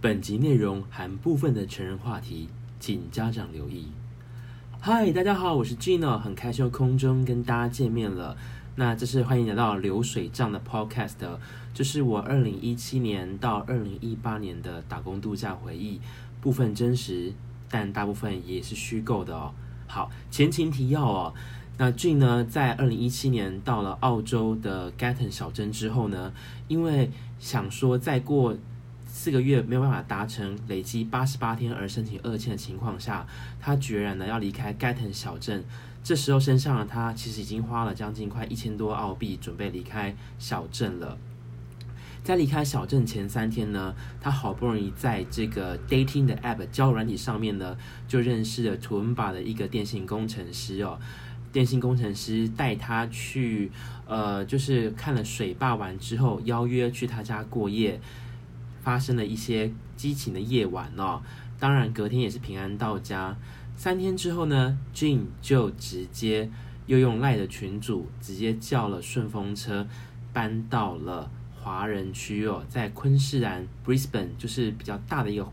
本集内容含部分的成人话题，请家长留意。嗨，大家好，我是 Gino，很开心空中跟大家见面了。那这是欢迎来到流水账的 Podcast，就是我二零一七年到二零一八年的打工度假回忆，部分真实，但大部分也是虚构的哦。好，前情提要哦。那 Gene 呢，在二零一七年到了澳洲的 Gatton 小镇之后呢，因为想说再过四个月没有办法达成累积八十八天而申请二签的情况下，他决然的要离开 Gatton 小镇。这时候身上的他其实已经花了将近快一千多澳币，准备离开小镇了。在离开小镇前三天呢，他好不容易在这个 dating 的 app 交友软体上面呢，就认识了 Tumba 的一个电信工程师哦。电信工程师带他去，呃，就是看了水坝完之后，邀约去他家过夜，发生了一些激情的夜晚哦。当然，隔天也是平安到家。三天之后呢，Gene 就直接又用赖的群主直接叫了顺风车，搬到了华人区哦，在昆士兰 Brisbane 就是比较大的一个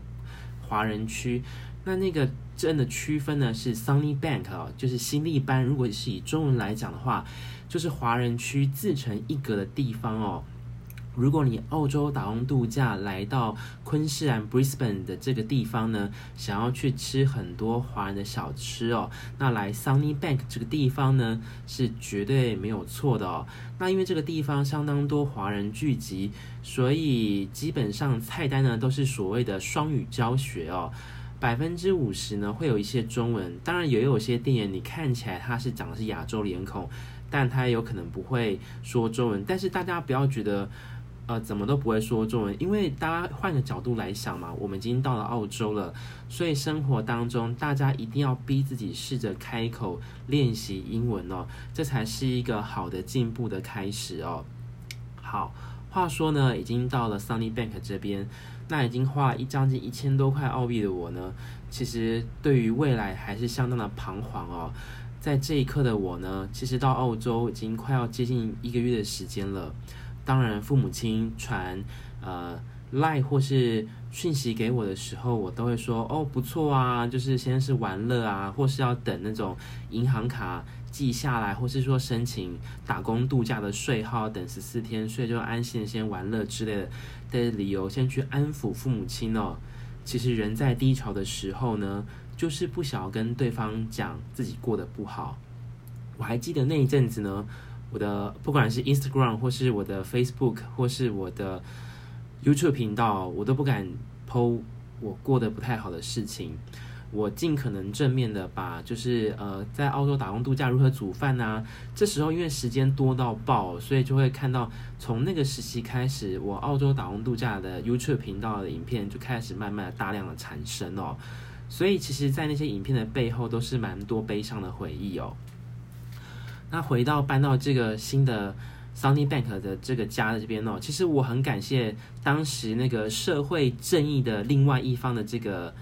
华人区。那那个镇的区分呢是 Sunny Bank 哦，就是新力班。如果是以中文来讲的话，就是华人区自成一格的地方哦。如果你澳洲打工度假来到昆士兰 Brisbane 的这个地方呢，想要去吃很多华人的小吃哦，那来 Sunny Bank 这个地方呢是绝对没有错的哦。那因为这个地方相当多华人聚集，所以基本上菜单呢都是所谓的双语教学哦。百分之五十呢会有一些中文，当然也有些店员你看起来他是长的是亚洲脸孔，但他有可能不会说中文。但是大家不要觉得，呃，怎么都不会说中文，因为大家换个角度来想嘛，我们已经到了澳洲了，所以生活当中大家一定要逼自己试着开口练习英文哦，这才是一个好的进步的开始哦。好，话说呢，已经到了 Sunny Bank 这边。那已经花一将近一千多块澳币的我呢，其实对于未来还是相当的彷徨哦。在这一刻的我呢，其实到澳洲已经快要接近一个月的时间了。当然，父母亲传呃赖或是讯息给我的时候，我都会说哦不错啊，就是先是玩乐啊，或是要等那种银行卡寄下来，或是说申请打工度假的税号，等十四天，所以就安心先玩乐之类的。的理由，先去安抚父母亲哦。其实人在低潮的时候呢，就是不想要跟对方讲自己过得不好。我还记得那一阵子呢，我的不管是 Instagram 或是我的 Facebook 或是我的 YouTube 频道，我都不敢 po 我过得不太好的事情。我尽可能正面的把，就是呃，在澳洲打工度假如何煮饭啊。这时候因为时间多到爆，所以就会看到从那个时期开始，我澳洲打工度假的 YouTube 频道的影片就开始慢慢的大量的产生哦。所以其实，在那些影片的背后，都是蛮多悲伤的回忆哦。那回到搬到这个新的 Sunny Bank 的这个家的这边哦，其实我很感谢当时那个社会正义的另外一方的这个。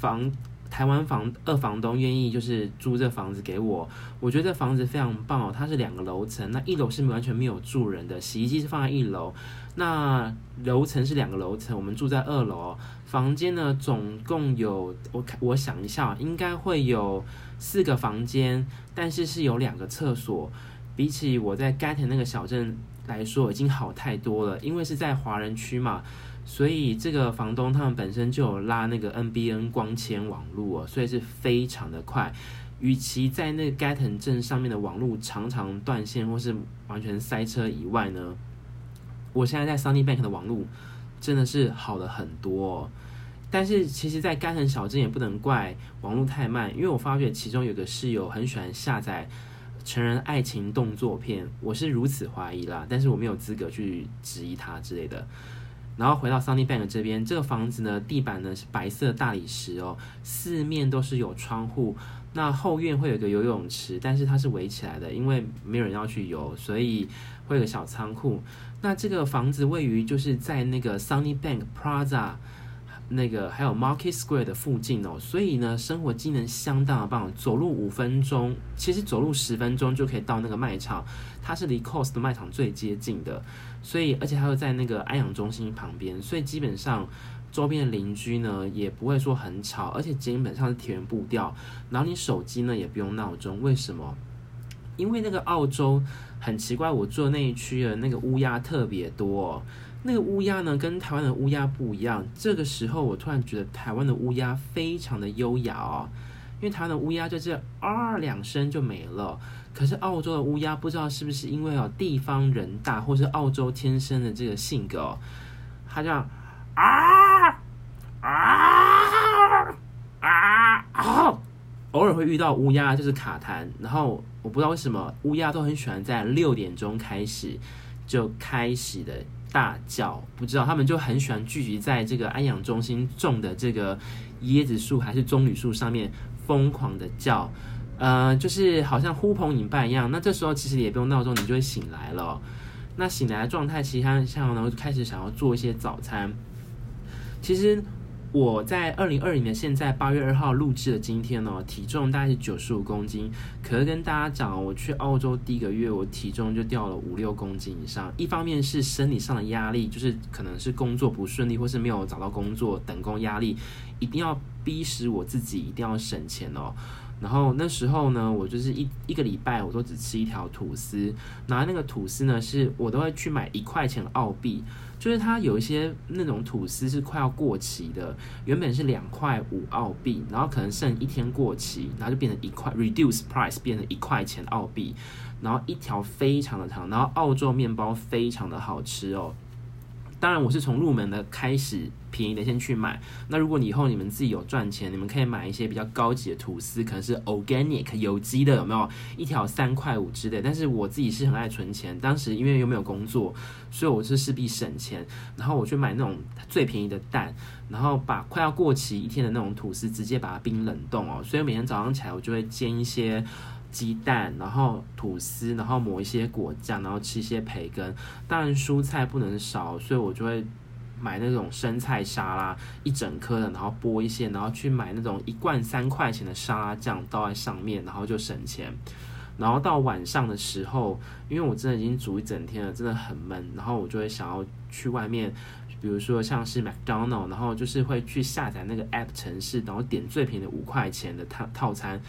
房台湾房二房东愿意就是租这房子给我，我觉得这房子非常棒哦。它是两个楼层，那一楼是完全没有住人的，洗衣机是放在一楼。那楼层是两个楼层，我们住在二楼。房间呢，总共有我看我想一下，应该会有四个房间，但是是有两个厕所。比起我在 Gatton 那个小镇来说，已经好太多了，因为是在华人区嘛。所以这个房东他们本身就有拉那个 NBN 光纤网络哦，所以是非常的快。与其在那个 Gatton 镇上面的网络常常断线或是完全塞车以外呢，我现在在 Sunny Bank 的网络真的是好了很多。但是其实，在 Gatton 小镇也不能怪网络太慢，因为我发觉其中有个室友很喜欢下载成人爱情动作片，我是如此怀疑啦，但是我没有资格去质疑他之类的。然后回到 Sunny Bank 这边，这个房子呢，地板呢是白色大理石哦，四面都是有窗户。那后院会有个游泳池，但是它是围起来的，因为没有人要去游，所以会有个小仓库。那这个房子位于就是在那个 Sunny Bank Plaza 那个还有 Market Square 的附近哦，所以呢，生活机能相当的棒，走路五分钟，其实走路十分钟就可以到那个卖场，它是离 Coles 的卖场最接近的。所以，而且还有在那个安养中心旁边，所以基本上周边的邻居呢也不会说很吵，而且基本上是田园步调。然后你手机呢也不用闹钟，为什么？因为那个澳洲很奇怪，我住的那一区的那个乌鸦特别多。那个乌鸦呢跟台湾的乌鸦不一样。这个时候我突然觉得台湾的乌鸦非常的优雅哦。因为台湾的乌鸦就这啊两声就没了，可是澳洲的乌鸦不知道是不是因为哦地方人大，或是澳洲天生的这个性格哦，它这样啊啊啊啊，偶尔会遇到乌鸦就是卡痰，然后我不知道为什么乌鸦都很喜欢在六点钟开始就开始的大叫，不知道他们就很喜欢聚集在这个安养中心种的这个椰子树还是棕榈树上面。疯狂的叫，呃，就是好像呼朋引伴一样。那这时候其实也不用闹钟，你就会醒来了。那醒来的状态，其实他像呢，开始想要做一些早餐。其实我在二零二零年现在八月二号录制的今天呢，体重大概是九十五公斤。可是跟大家讲，我去澳洲第一个月，我体重就掉了五六公斤以上。一方面是生理上的压力，就是可能是工作不顺利，或是没有找到工作，等工压力，一定要。逼使我自己一定要省钱哦，然后那时候呢，我就是一一个礼拜我都只吃一条吐司，然后那个吐司呢，是我都会去买一块钱的澳币，就是它有一些那种吐司是快要过期的，原本是两块五澳币，然后可能剩一天过期，然后就变成一块 reduce price 变成一块钱澳币，然后一条非常的长，然后澳洲面包非常的好吃哦。当然，我是从入门的开始，便宜的先去买。那如果以后你们自己有赚钱，你们可以买一些比较高级的吐司，可能是 organic 有机的，有没有？一条三块五之类。但是我自己是很爱存钱，当时因为又没有工作，所以我是势必省钱。然后我去买那种最便宜的蛋，然后把快要过期一天的那种吐司直接把它冰冷冻哦。所以每天早上起来，我就会煎一些。鸡蛋，然后吐司，然后抹一些果酱，然后吃一些培根。当然蔬菜不能少，所以我就会买那种生菜沙拉，一整颗的，然后剥一些，然后去买那种一罐三块钱的沙拉酱倒在上面，然后就省钱。然后到晚上的时候，因为我真的已经煮一整天了，真的很闷，然后我就会想要去外面，比如说像是麦当劳，然后就是会去下载那个 app 城市，然后点最便宜的五块钱的套套餐。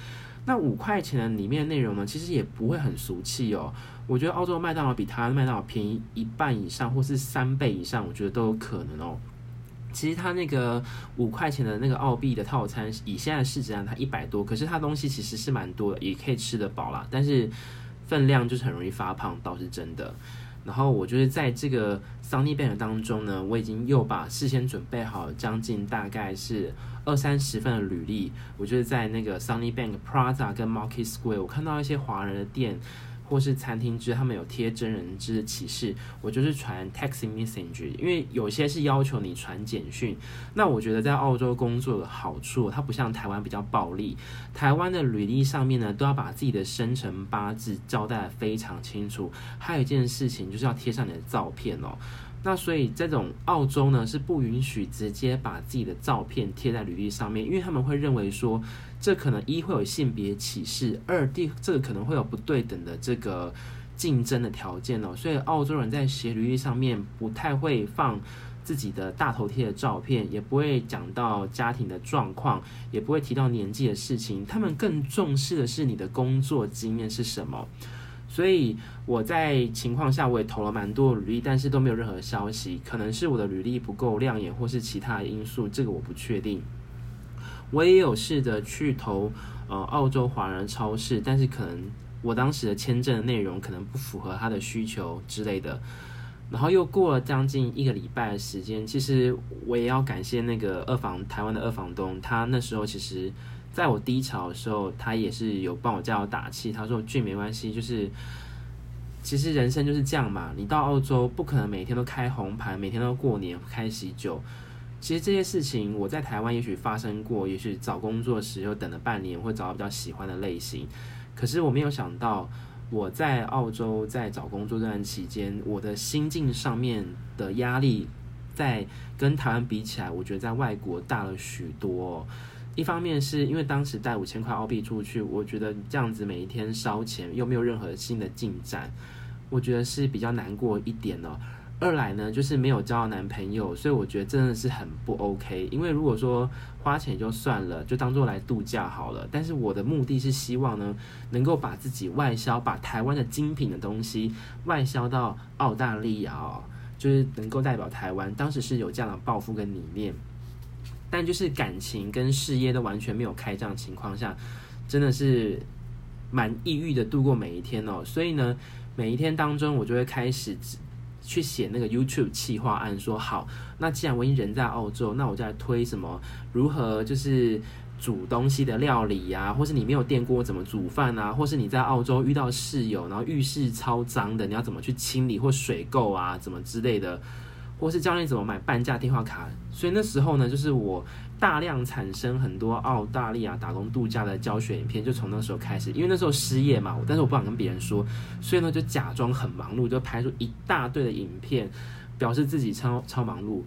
那五块钱的里面的内容呢，其实也不会很俗气哦。我觉得澳洲麦当劳比台湾麦当劳便宜一半以上，或是三倍以上，我觉得都有可能哦。其实它那个五块钱的那个澳币的套餐，以现在市值上，它一百多，可是它东西其实是蛮多的，也可以吃得饱啦。但是分量就是很容易发胖，倒是真的。然后我就是在这个 Sunnybank 当中呢，我已经又把事先准备好将近大概是二三十份的履历，我就是在那个 Sunnybank Plaza 跟 Market Square，我看到一些华人的店。或是餐厅之他们有贴真人之启事，我就是传 text message，因为有些是要求你传简讯。那我觉得在澳洲工作的好处，它不像台湾比较暴力。台湾的履历上面呢，都要把自己的生辰八字交代得非常清楚。还有一件事情就是要贴上你的照片哦。那所以这种澳洲呢是不允许直接把自己的照片贴在履历上面，因为他们会认为说。这可能一会有性别歧视，二第这个可能会有不对等的这个竞争的条件哦，所以澳洲人在写履历上面不太会放自己的大头贴的照片，也不会讲到家庭的状况，也不会提到年纪的事情，他们更重视的是你的工作经验是什么。所以我在情况下我也投了蛮多履历，但是都没有任何消息，可能是我的履历不够亮眼，或是其他因素，这个我不确定。我也有试着去投呃澳洲华人超市，但是可能我当时的签证内容可能不符合他的需求之类的。然后又过了将近一个礼拜的时间，其实我也要感谢那个二房台湾的二房东，他那时候其实在我低潮的时候，他也是有帮我加油打气。他说：“俊，没关系，就是其实人生就是这样嘛，你到澳洲不可能每天都开红盘，每天都过年开喜酒。”其实这些事情我在台湾也许发生过，也许找工作时又等了半年，会找到比较喜欢的类型。可是我没有想到，我在澳洲在找工作这段期间，我的心境上面的压力，在跟台湾比起来，我觉得在外国大了许多。一方面是因为当时带五千块澳币出去，我觉得这样子每一天烧钱又没有任何新的进展，我觉得是比较难过一点哦。二来呢，就是没有交到男朋友，所以我觉得真的是很不 OK。因为如果说花钱就算了，就当做来度假好了。但是我的目的是希望呢，能够把自己外销，把台湾的精品的东西外销到澳大利亚哦，就是能够代表台湾。当时是有这样的抱负跟理念，但就是感情跟事业都完全没有开张的情况下，真的是蛮抑郁的度过每一天哦。所以呢，每一天当中我就会开始。去写那个 YouTube 企划案，说好，那既然我已经人在澳洲，那我就来推什么如何就是煮东西的料理呀、或是你没有电锅怎么煮饭啊，或是你在澳洲遇到室友，然后浴室超脏的，你要怎么去清理或水垢啊，怎么之类的，或是教你怎么买半价电话卡。所以那时候呢，就是我。大量产生很多澳大利亚打工度假的教学影片，就从那时候开始。因为那时候失业嘛，但是我不想跟别人说，所以呢就假装很忙碌，就拍出一大堆的影片，表示自己超超忙碌。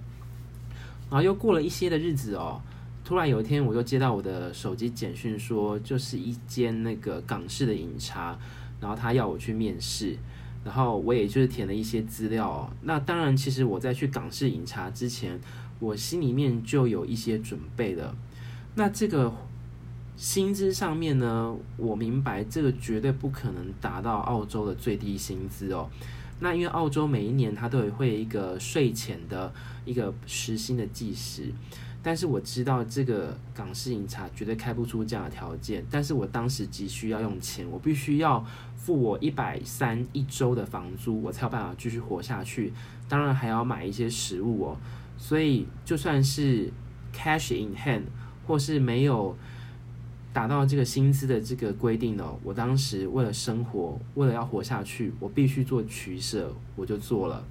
然后又过了一些的日子哦，突然有一天我就接到我的手机简讯，说就是一间那个港式的饮茶，然后他要我去面试，然后我也就是填了一些资料哦。那当然，其实我在去港式饮茶之前。我心里面就有一些准备了。那这个薪资上面呢，我明白这个绝对不可能达到澳洲的最低薪资哦。那因为澳洲每一年它都会有一个税前的一个时薪的计时，但是我知道这个港式饮茶绝对开不出这样的条件。但是我当时急需要用钱，我必须要付我一百三一周的房租，我才有办法继续活下去。当然还要买一些食物哦。所以，就算是 cash in hand，或是没有达到这个薪资的这个规定哦，我当时为了生活，为了要活下去，我必须做取舍，我就做了。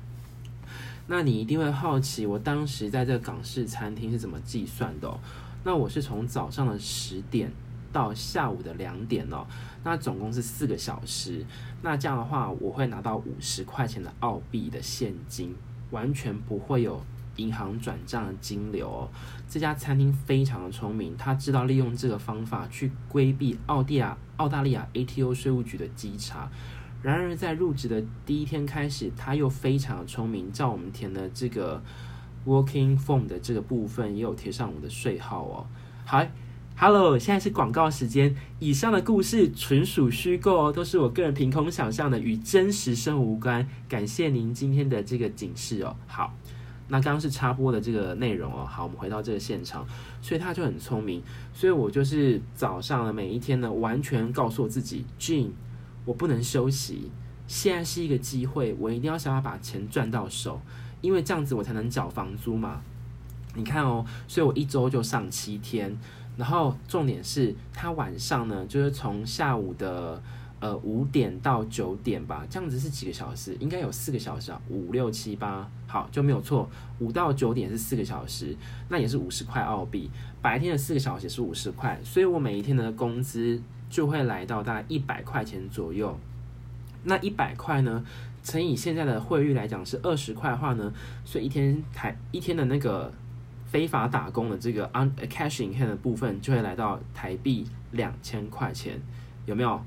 那你一定会好奇，我当时在这港式餐厅是怎么计算的哦？那我是从早上的十点到下午的两点哦，那总共是四个小时。那这样的话，我会拿到五十块钱的澳币的现金，完全不会有。银行转账的金流哦，这家餐厅非常的聪明，他知道利用这个方法去规避澳大利亚澳大利亚 ATO 税务局的稽查。然而在入职的第一天开始，他又非常的聪明，照我们填的这个 Working Form 的这个部分，也有贴上我的税号哦。好，Hello，现在是广告时间。以上的故事纯属虚构哦，都是我个人凭空想象的，与真实生活无关。感谢您今天的这个警示哦。好。那刚刚是插播的这个内容哦，好，我们回到这个现场，所以他就很聪明，所以我就是早上的每一天呢，完全告诉我自己，Gene，我不能休息，现在是一个机会，我一定要想办法把钱赚到手，因为这样子我才能缴房租嘛。你看哦，所以我一周就上七天，然后重点是他晚上呢，就是从下午的。呃，五点到九点吧，这样子是几个小时？应该有四个小时啊，五六七八，好，就没有错。五到九点是四个小时，那也是五十块澳币。白天的四个小时是五十块，所以我每一天的工资就会来到大概一百块钱左右。那一百块呢，乘以现在的汇率来讲是二十块的话呢，所以一天台一天的那个非法打工的这个 un cash in hand 的部分就会来到台币两千块钱，有没有？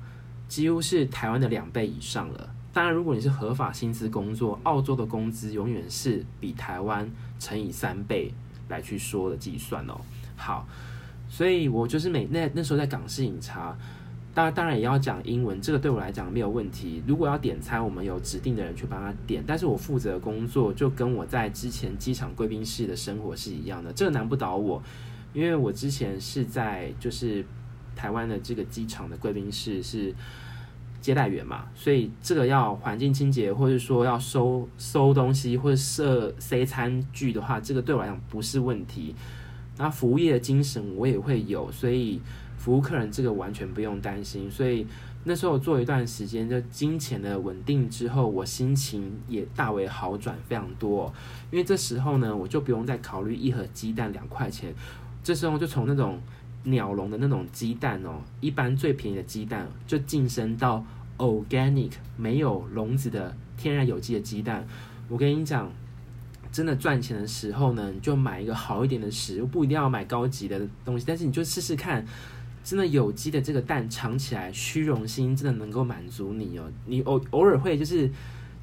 几乎是台湾的两倍以上了。当然，如果你是合法薪资工作，澳洲的工资永远是比台湾乘以三倍来去说的计算哦。好，所以我就是每那那时候在港式饮茶，当然当然也要讲英文，这个对我来讲没有问题。如果要点餐，我们有指定的人去帮他点，但是我负责工作就跟我在之前机场贵宾室的生活是一样的，这个难不倒我，因为我之前是在就是。台湾的这个机场的贵宾室是接待员嘛，所以这个要环境清洁，或者说要收收东西或者设塞餐具的话，这个对我来讲不是问题。那服务业的精神我也会有，所以服务客人这个完全不用担心。所以那时候做一段时间，就金钱的稳定之后，我心情也大为好转非常多。因为这时候呢，我就不用再考虑一盒鸡蛋两块钱，这时候就从那种。鸟笼的那种鸡蛋哦，一般最便宜的鸡蛋就晋升到 organic 没有笼子的天然有机的鸡蛋。我跟你讲，真的赚钱的时候呢，你就买一个好一点的食物，不一定要买高级的东西，但是你就试试看，真的有机的这个蛋尝起来，虚荣心真的能够满足你哦。你偶偶尔会就是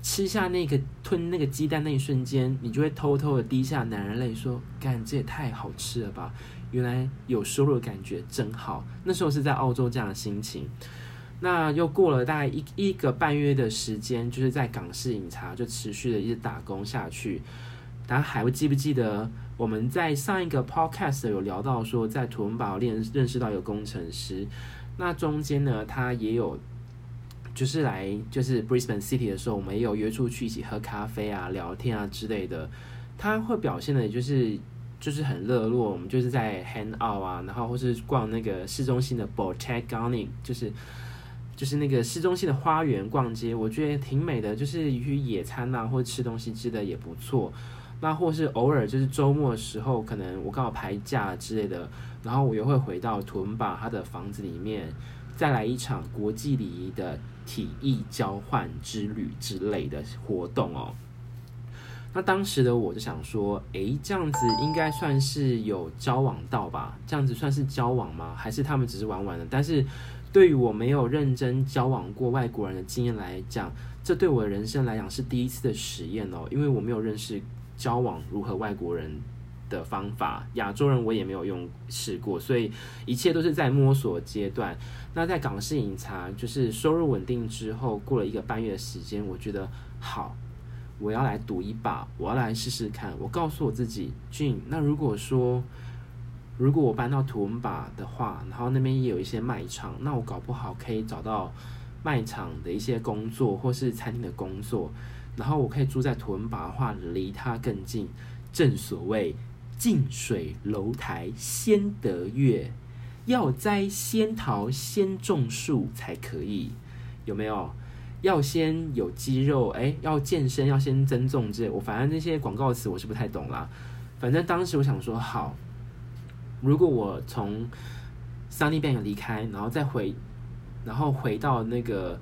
吃下那个吞那个鸡蛋那一瞬间，你就会偷偷的滴下男人泪，说：“干，这也太好吃了吧！原来有收入的感觉真好。”那时候是在澳洲这样的心情。那又过了大概一一个半月的时间，就是在港式饮茶就持续的一直打工下去。大家还会记不记得我们在上一个 podcast 有聊到说，在图文堡练认识到一个工程师，那中间呢，他也有就是来就是 Brisbane City 的时候，我们也有约出去一起喝咖啡啊、聊天啊之类的。他会表现的就是就是很热络，我们就是在 hang out 啊，然后或是逛那个市中心的 Botanic，就是就是那个市中心的花园逛街，我觉得挺美的，就是去野餐啊，或者吃东西吃的也不错。那或是偶尔就是周末的时候，可能我刚好排假之类的，然后我又会回到图恩巴他的房子里面，再来一场国际礼仪的体液交换之旅之类的活动哦。那当时的我就想说，诶，这样子应该算是有交往到吧？这样子算是交往吗？还是他们只是玩玩的？但是对于我没有认真交往过外国人的经验来讲，这对我的人生来讲是第一次的实验哦，因为我没有认识。交往如何外国人的方法，亚洲人我也没有用试过，所以一切都是在摸索阶段。那在港式饮茶就是收入稳定之后，过了一个半月的时间，我觉得好，我要来赌一把，我要来试试看。我告诉我自己俊那如果说如果我搬到图文巴的话，然后那边也有一些卖场，那我搞不好可以找到卖场的一些工作，或是餐厅的工作。然后我可以住在图文巴的话，离它更近。正所谓近水楼台先得月，要栽仙桃先种树才可以，有没有？要先有肌肉，哎，要健身要先增重之类。我反正那些广告词我是不太懂啦。反正当时我想说，好，如果我从 Sunnybank 离开，然后再回，然后回到那个。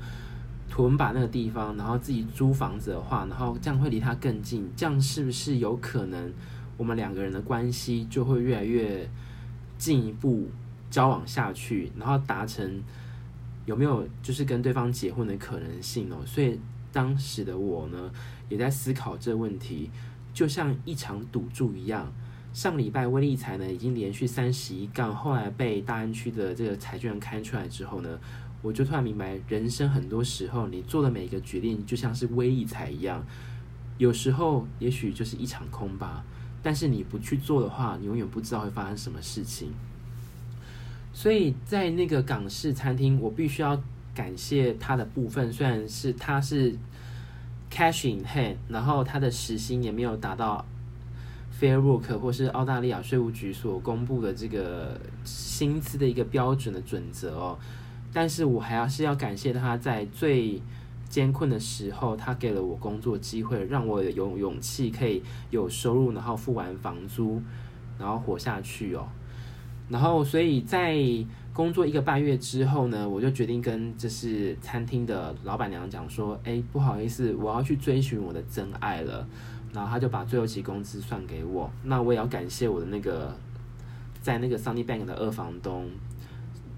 图文巴那个地方，然后自己租房子的话，然后这样会离他更近，这样是不是有可能我们两个人的关系就会越来越进一步交往下去，然后达成有没有就是跟对方结婚的可能性哦？所以当时的我呢，也在思考这个问题，就像一场赌注一样。上礼拜威力彩呢已经连续三十一杠，后来被大安区的这个彩券开出来之后呢，我就突然明白，人生很多时候，你做的每一个决定，就像是威力彩一样，有时候也许就是一场空吧。但是你不去做的话，你永远不知道会发生什么事情。所以在那个港式餐厅，我必须要感谢他的部分，虽然是他是 cash in hand，然后他的时薪也没有达到 Fair Work 或是澳大利亚税务局所公布的这个薪资的一个标准的准则哦。但是我还要是要感谢他在最艰困的时候，他给了我工作机会，让我有勇气可以有收入，然后付完房租，然后活下去哦。然后，所以在工作一个半月之后呢，我就决定跟就是餐厅的老板娘讲说：“哎，不好意思，我要去追寻我的真爱了。”然后他就把最后期工资算给我。那我也要感谢我的那个在那个 Sunnybank 的二房东。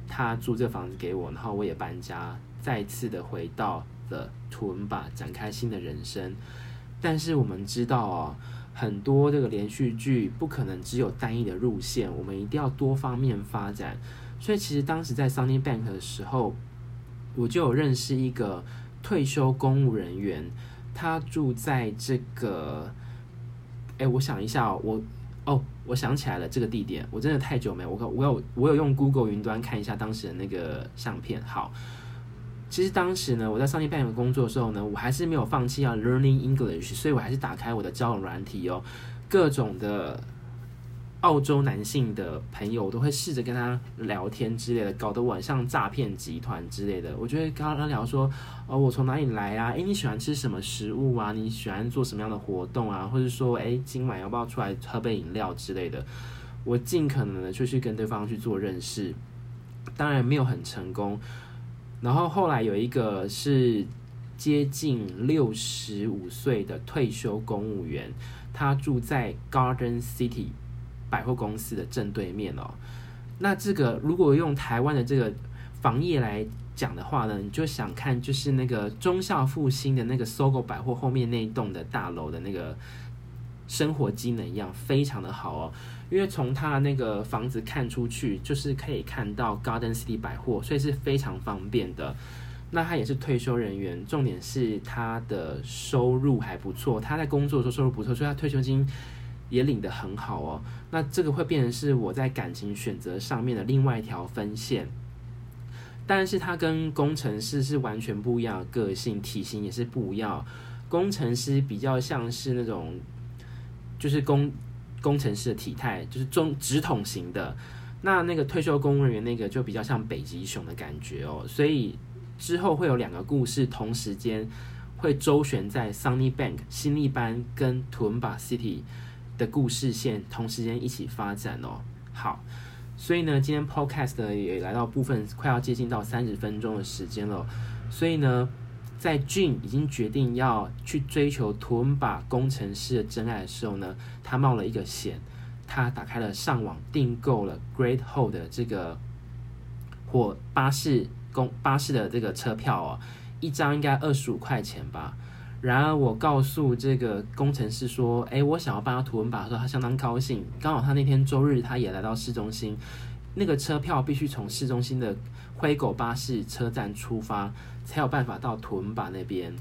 他租这房子给我，然后我也搬家，再次的回到了图文巴，展开新的人生。但是我们知道哦，很多这个连续剧不可能只有单一的路线，我们一定要多方面发展。所以其实当时在 Sunnybank 的时候，我就有认识一个退休公务人员，他住在这个，哎，我想一下哦，我。哦，我想起来了，这个地点我真的太久没有我我有我有用 Google 云端看一下当时的那个相片。好，其实当时呢，我在上一半的工作的时候呢，我还是没有放弃要 learning English，所以我还是打开我的交友软体哦，各种的。澳洲男性的朋友，我都会试着跟他聊天之类的，搞得我很像诈骗集团之类的。我就会跟他聊说，哦，我从哪里来啊？诶，你喜欢吃什么食物啊？你喜欢做什么样的活动啊？或者说，诶，今晚要不要出来喝杯饮料之类的？我尽可能的就去跟对方去做认识，当然没有很成功。然后后来有一个是接近六十五岁的退休公务员，他住在 Garden City。百货公司的正对面哦，那这个如果用台湾的这个房业来讲的话呢，你就想看就是那个中孝复兴的那个 SOGO 百货后面那一栋的大楼的那个生活机能一样，非常的好哦。因为从他那个房子看出去，就是可以看到 Garden City 百货，所以是非常方便的。那他也是退休人员，重点是他的收入还不错。他在工作的时候收入不错，所以他退休金也领得很好哦。那这个会变成是我在感情选择上面的另外一条分线。但是他跟工程师是完全不一样的个性，体型也是不一样。工程师比较像是那种，就是工工程师的体态，就是中直筒型的。那那个退休公务员那个就比较像北极熊的感觉哦，所以。之后会有两个故事同时间会周旋在 Sunnybank 新力班跟 Tomb City 的故事线同时间一起发展哦。好，所以呢，今天 Podcast 也来到部分快要接近到三十分钟的时间了。所以呢，在俊已经决定要去追求 Toowoomba 工程师的真爱的时候呢，他冒了一个险，他打开了上网订购了 Great Hall 的这个火巴士。公巴士的这个车票哦，一张应该二十五块钱吧。然而我告诉这个工程师说：“哎，我想要帮他图文把，说他相当高兴。刚好他那天周日他也来到市中心，那个车票必须从市中心的灰狗巴士车站出发，才有办法到图文把那边。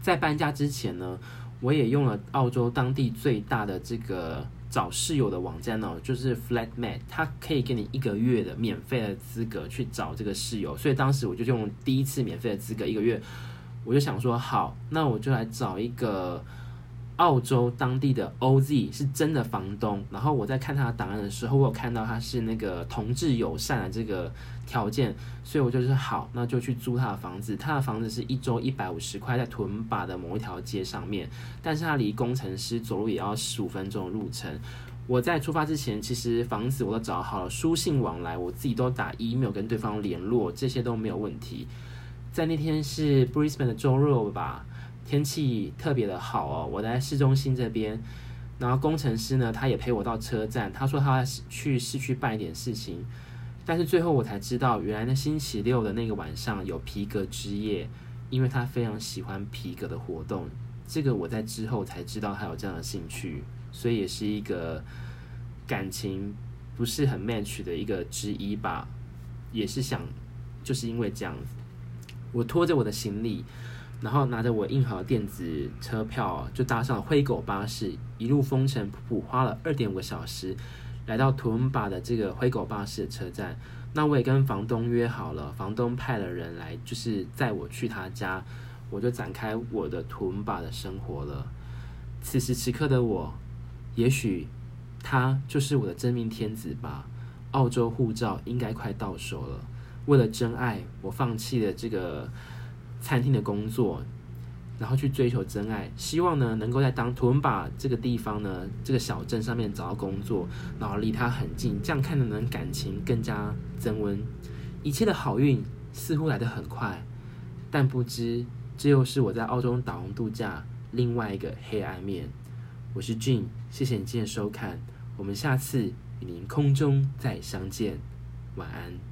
在搬家之前呢，我也用了澳洲当地最大的这个。”找室友的网站哦，就是 Flatmate，它可以给你一个月的免费的资格去找这个室友，所以当时我就用第一次免费的资格一个月，我就想说好，那我就来找一个。澳洲当地的 OZ 是真的房东，然后我在看他的档案的时候，我有看到他是那个同志友善的这个条件，所以我就是好，那就去租他的房子。他的房子是一周一百五十块，在屯巴的某一条街上面，但是他离工程师走路也要十五分钟的路程。我在出发之前，其实房子我都找好了，书信往来我自己都打 email 跟对方联络，这些都没有问题。在那天是 Brisbane 的周日吧。天气特别的好哦，我在市中心这边，然后工程师呢，他也陪我到车站，他说他去市区办一点事情，但是最后我才知道，原来那星期六的那个晚上有皮革之夜，因为他非常喜欢皮革的活动，这个我在之后才知道他有这样的兴趣，所以也是一个感情不是很 match 的一个之一吧，也是想就是因为这样子，我拖着我的行李。然后拿着我印好的电子车票，就搭上了灰狗巴士，一路风尘仆仆，花了二点五个小时，来到图文巴的这个灰狗巴士的车站。那我也跟房东约好了，房东派了人来，就是载我去他家，我就展开我的图文巴的生活了。此时此刻的我，也许他就是我的真命天子吧。澳洲护照应该快到手了，为了真爱，我放弃了这个。餐厅的工作，然后去追求真爱，希望呢能够在当图文巴这个地方呢这个小镇上面找到工作，然后离他很近，这样看的能感情更加增温。一切的好运似乎来得很快，但不知这又是我在澳洲打工度假另外一个黑暗面。我是俊谢谢你今天的收看，我们下次与您空中再相见，晚安。